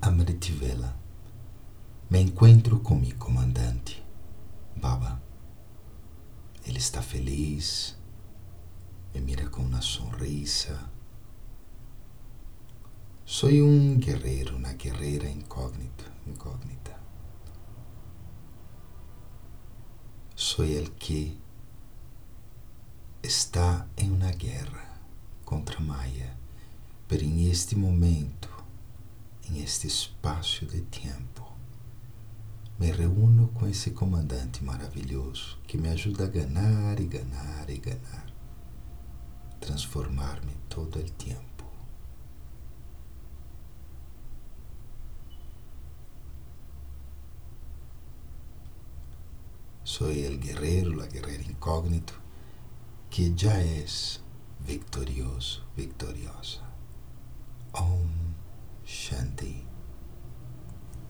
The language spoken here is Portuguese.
Amritvela, me encontro com meu comandante, Baba. Ele está feliz, me mira com uma sonrisa. Sou um guerreiro, uma guerreira incógnita, incógnita. Sou el que está em uma guerra contra Maya, pero em este momento, em este espaço de tempo, me reúno com esse comandante maravilhoso que me ajuda a ganhar e ganhar e ganhar, transformar-me todo o tempo. Soy el guerrero, la guerrera incógnito que já és victorioso, victoriosa. thee.